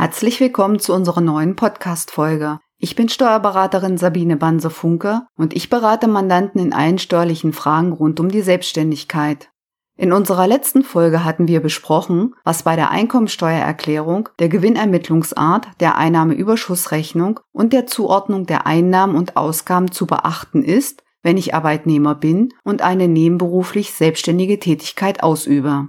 Herzlich willkommen zu unserer neuen Podcast-Folge. Ich bin Steuerberaterin Sabine Banse-Funke und ich berate Mandanten in allen steuerlichen Fragen rund um die Selbstständigkeit. In unserer letzten Folge hatten wir besprochen, was bei der Einkommensteuererklärung, der Gewinnermittlungsart, der Einnahmeüberschussrechnung und der Zuordnung der Einnahmen und Ausgaben zu beachten ist, wenn ich Arbeitnehmer bin und eine nebenberuflich selbstständige Tätigkeit ausübe.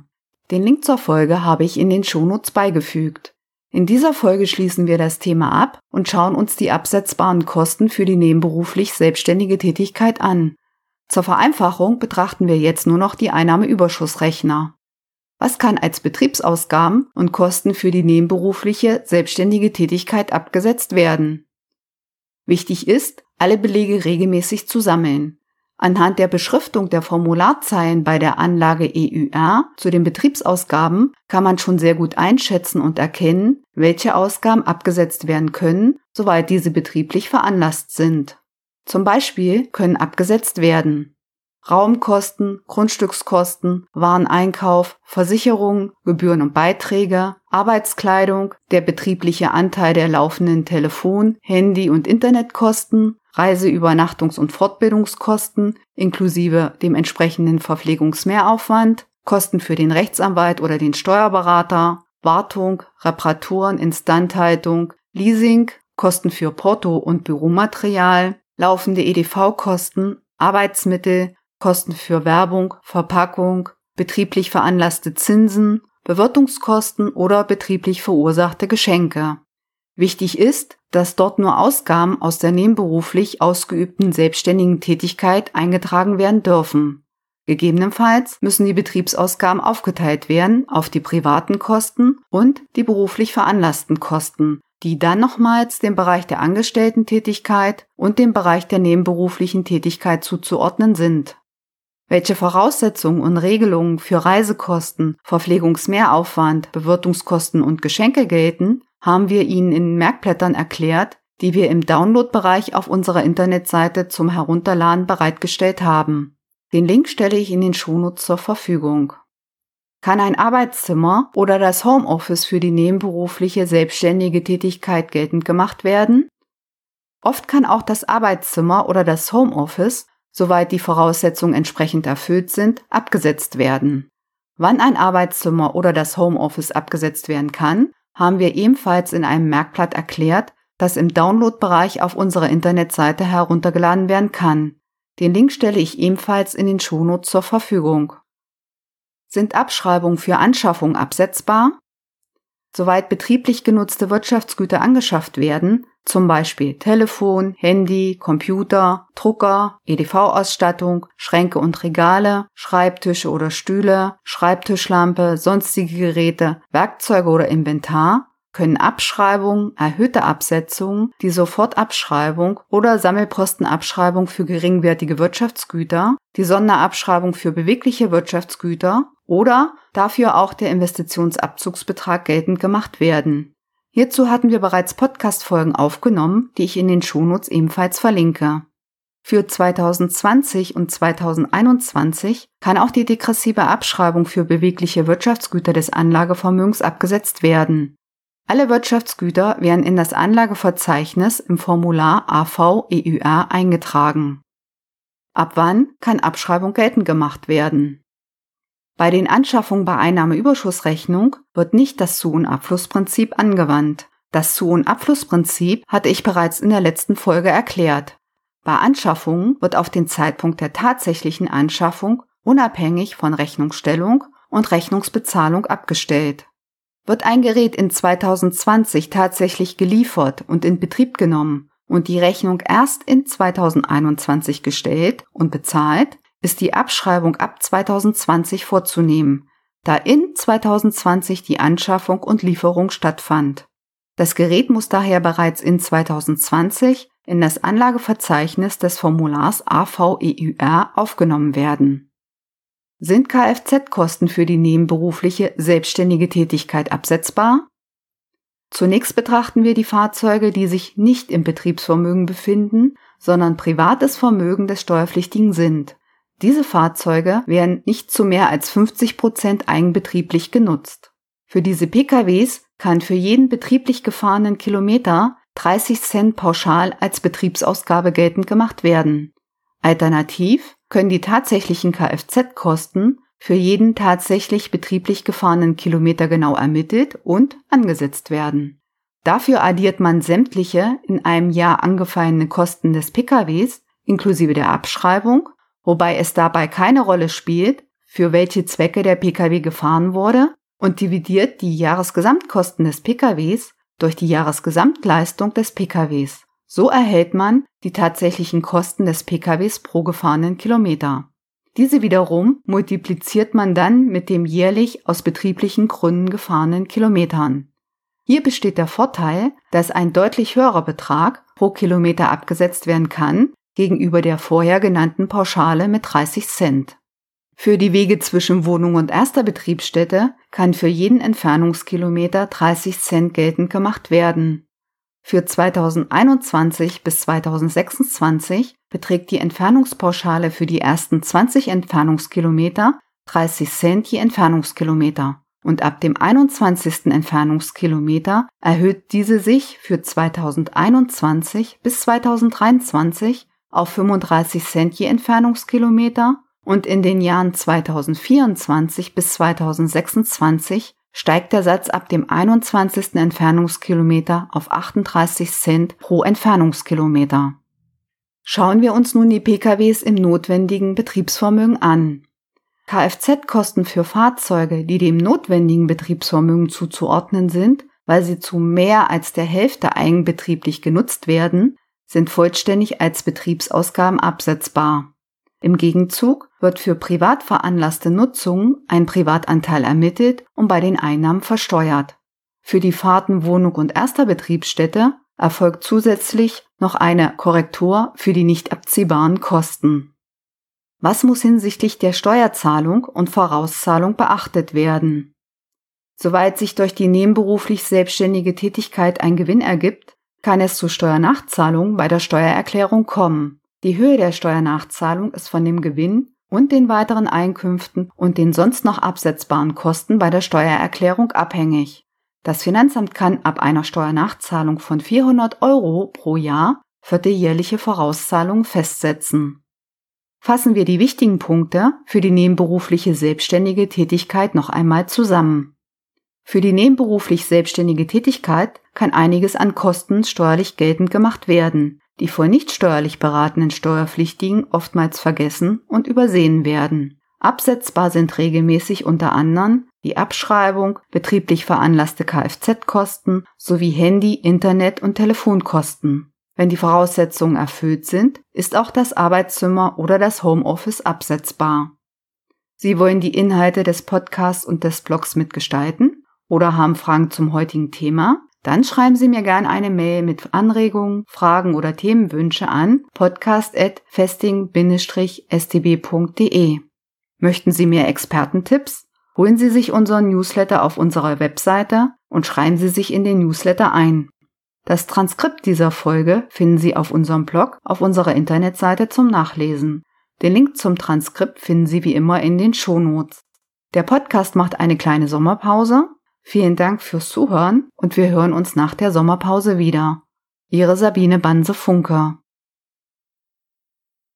Den Link zur Folge habe ich in den Shownotes beigefügt. In dieser Folge schließen wir das Thema ab und schauen uns die absetzbaren Kosten für die nebenberuflich selbstständige Tätigkeit an. Zur Vereinfachung betrachten wir jetzt nur noch die Einnahmeüberschussrechner. Was kann als Betriebsausgaben und Kosten für die nebenberufliche selbstständige Tätigkeit abgesetzt werden? Wichtig ist, alle Belege regelmäßig zu sammeln. Anhand der Beschriftung der Formularzeilen bei der Anlage EUR zu den Betriebsausgaben kann man schon sehr gut einschätzen und erkennen, welche Ausgaben abgesetzt werden können, soweit diese betrieblich veranlasst sind. Zum Beispiel können abgesetzt werden Raumkosten, Grundstückskosten, Wareneinkauf, Versicherungen, Gebühren und Beiträge, Arbeitskleidung, der betriebliche Anteil der laufenden Telefon-, Handy- und Internetkosten, Reise-, Übernachtungs- und Fortbildungskosten inklusive dem entsprechenden Verpflegungsmehraufwand, Kosten für den Rechtsanwalt oder den Steuerberater, Wartung, Reparaturen, Instandhaltung, Leasing, Kosten für Porto und Büromaterial, laufende EDV-Kosten, Arbeitsmittel, Kosten für Werbung, Verpackung, betrieblich veranlasste Zinsen, Bewirtungskosten oder betrieblich verursachte Geschenke. Wichtig ist, dass dort nur Ausgaben aus der nebenberuflich ausgeübten selbstständigen Tätigkeit eingetragen werden dürfen. Gegebenenfalls müssen die Betriebsausgaben aufgeteilt werden auf die privaten Kosten und die beruflich veranlassten Kosten, die dann nochmals dem Bereich der Angestellten-Tätigkeit und dem Bereich der nebenberuflichen Tätigkeit zuzuordnen sind. Welche Voraussetzungen und Regelungen für Reisekosten, Verpflegungsmehraufwand, Bewirtungskosten und Geschenke gelten, haben wir Ihnen in Merkblättern erklärt, die wir im Download-Bereich auf unserer Internetseite zum Herunterladen bereitgestellt haben. Den Link stelle ich in den Shownotes zur Verfügung. Kann ein Arbeitszimmer oder das Homeoffice für die nebenberufliche selbstständige Tätigkeit geltend gemacht werden? Oft kann auch das Arbeitszimmer oder das Homeoffice, soweit die Voraussetzungen entsprechend erfüllt sind, abgesetzt werden. Wann ein Arbeitszimmer oder das Homeoffice abgesetzt werden kann, haben wir ebenfalls in einem Merkblatt erklärt, das im Download-Bereich auf unserer Internetseite heruntergeladen werden kann. Den Link stelle ich ebenfalls in den Shownotes zur Verfügung. Sind Abschreibungen für Anschaffung absetzbar? Soweit betrieblich genutzte Wirtschaftsgüter angeschafft werden, zum Beispiel Telefon, Handy, Computer, Drucker, EDV-Ausstattung, Schränke und Regale, Schreibtische oder Stühle, Schreibtischlampe, sonstige Geräte, Werkzeuge oder Inventar, können Abschreibungen, erhöhte Absetzungen, die Sofortabschreibung oder Sammelpostenabschreibung für geringwertige Wirtschaftsgüter, die Sonderabschreibung für bewegliche Wirtschaftsgüter oder dafür auch der Investitionsabzugsbetrag geltend gemacht werden. Hierzu hatten wir bereits Podcast-Folgen aufgenommen, die ich in den Shownotes ebenfalls verlinke. Für 2020 und 2021 kann auch die degressive Abschreibung für bewegliche Wirtschaftsgüter des Anlagevermögens abgesetzt werden. Alle Wirtschaftsgüter werden in das Anlageverzeichnis im Formular AV EUR eingetragen. Ab wann kann Abschreibung geltend gemacht werden? Bei den Anschaffungen bei Einnahmeüberschussrechnung wird nicht das Zu- und Abflussprinzip angewandt. Das Zu- und Abflussprinzip hatte ich bereits in der letzten Folge erklärt. Bei Anschaffungen wird auf den Zeitpunkt der tatsächlichen Anschaffung unabhängig von Rechnungsstellung und Rechnungsbezahlung abgestellt. Wird ein Gerät in 2020 tatsächlich geliefert und in Betrieb genommen und die Rechnung erst in 2021 gestellt und bezahlt, ist die Abschreibung ab 2020 vorzunehmen, da in 2020 die Anschaffung und Lieferung stattfand. Das Gerät muss daher bereits in 2020 in das Anlageverzeichnis des Formulars AVEUR aufgenommen werden. Sind Kfz-Kosten für die nebenberufliche selbstständige Tätigkeit absetzbar? Zunächst betrachten wir die Fahrzeuge, die sich nicht im Betriebsvermögen befinden, sondern privates Vermögen des Steuerpflichtigen sind. Diese Fahrzeuge werden nicht zu mehr als 50 Prozent eigenbetrieblich genutzt. Für diese PKWs kann für jeden betrieblich gefahrenen Kilometer 30 Cent pauschal als Betriebsausgabe geltend gemacht werden. Alternativ können die tatsächlichen Kfz-Kosten für jeden tatsächlich betrieblich gefahrenen Kilometer genau ermittelt und angesetzt werden. Dafür addiert man sämtliche in einem Jahr angefallene Kosten des PKWs inklusive der Abschreibung, wobei es dabei keine Rolle spielt, für welche Zwecke der Pkw gefahren wurde und dividiert die Jahresgesamtkosten des Pkws durch die Jahresgesamtleistung des Pkws. So erhält man die tatsächlichen Kosten des Pkws pro gefahrenen Kilometer. Diese wiederum multipliziert man dann mit dem jährlich aus betrieblichen Gründen gefahrenen Kilometern. Hier besteht der Vorteil, dass ein deutlich höherer Betrag pro Kilometer abgesetzt werden kann gegenüber der vorher genannten Pauschale mit 30 Cent. Für die Wege zwischen Wohnung und erster Betriebsstätte kann für jeden Entfernungskilometer 30 Cent geltend gemacht werden. Für 2021 bis 2026 beträgt die Entfernungspauschale für die ersten 20 Entfernungskilometer 30 Cent je Entfernungskilometer und ab dem 21. Entfernungskilometer erhöht diese sich für 2021 bis 2023 auf 35 Cent je Entfernungskilometer und in den Jahren 2024 bis 2026 steigt der Satz ab dem 21. Entfernungskilometer auf 38 Cent pro Entfernungskilometer. Schauen wir uns nun die PKWs im notwendigen Betriebsvermögen an. Kfz-Kosten für Fahrzeuge, die dem notwendigen Betriebsvermögen zuzuordnen sind, weil sie zu mehr als der Hälfte eigenbetrieblich genutzt werden, sind vollständig als Betriebsausgaben absetzbar. Im Gegenzug wird für privat veranlasste Nutzung ein Privatanteil ermittelt und bei den Einnahmen versteuert. Für die Fahrten Wohnung und erster Betriebsstätte erfolgt zusätzlich noch eine Korrektur für die nicht abziehbaren Kosten. Was muss hinsichtlich der Steuerzahlung und Vorauszahlung beachtet werden? Soweit sich durch die nebenberuflich selbstständige Tätigkeit ein Gewinn ergibt, kann es zu Steuernachzahlungen bei der Steuererklärung kommen. Die Höhe der Steuernachzahlung ist von dem Gewinn und den weiteren Einkünften und den sonst noch absetzbaren Kosten bei der Steuererklärung abhängig. Das Finanzamt kann ab einer Steuernachzahlung von 400 Euro pro Jahr vierteljährliche Vorauszahlungen festsetzen. Fassen wir die wichtigen Punkte für die nebenberufliche selbstständige Tätigkeit noch einmal zusammen. Für die nebenberuflich selbstständige Tätigkeit kann einiges an Kosten steuerlich geltend gemacht werden, die vor nicht steuerlich beratenen Steuerpflichtigen oftmals vergessen und übersehen werden. Absetzbar sind regelmäßig unter anderem die Abschreibung, betrieblich veranlasste Kfz-Kosten sowie Handy-, Internet- und Telefonkosten. Wenn die Voraussetzungen erfüllt sind, ist auch das Arbeitszimmer oder das Homeoffice absetzbar. Sie wollen die Inhalte des Podcasts und des Blogs mitgestalten oder haben Fragen zum heutigen Thema? Dann schreiben Sie mir gerne eine Mail mit Anregungen, Fragen oder Themenwünsche an podcast.festing-stb.de. Möchten Sie mehr Expertentipps? Holen Sie sich unseren Newsletter auf unserer Webseite und schreiben Sie sich in den Newsletter ein. Das Transkript dieser Folge finden Sie auf unserem Blog auf unserer Internetseite zum Nachlesen. Den Link zum Transkript finden Sie wie immer in den Shownotes. Der Podcast macht eine kleine Sommerpause Vielen Dank fürs Zuhören und wir hören uns nach der Sommerpause wieder. Ihre Sabine Banse Funker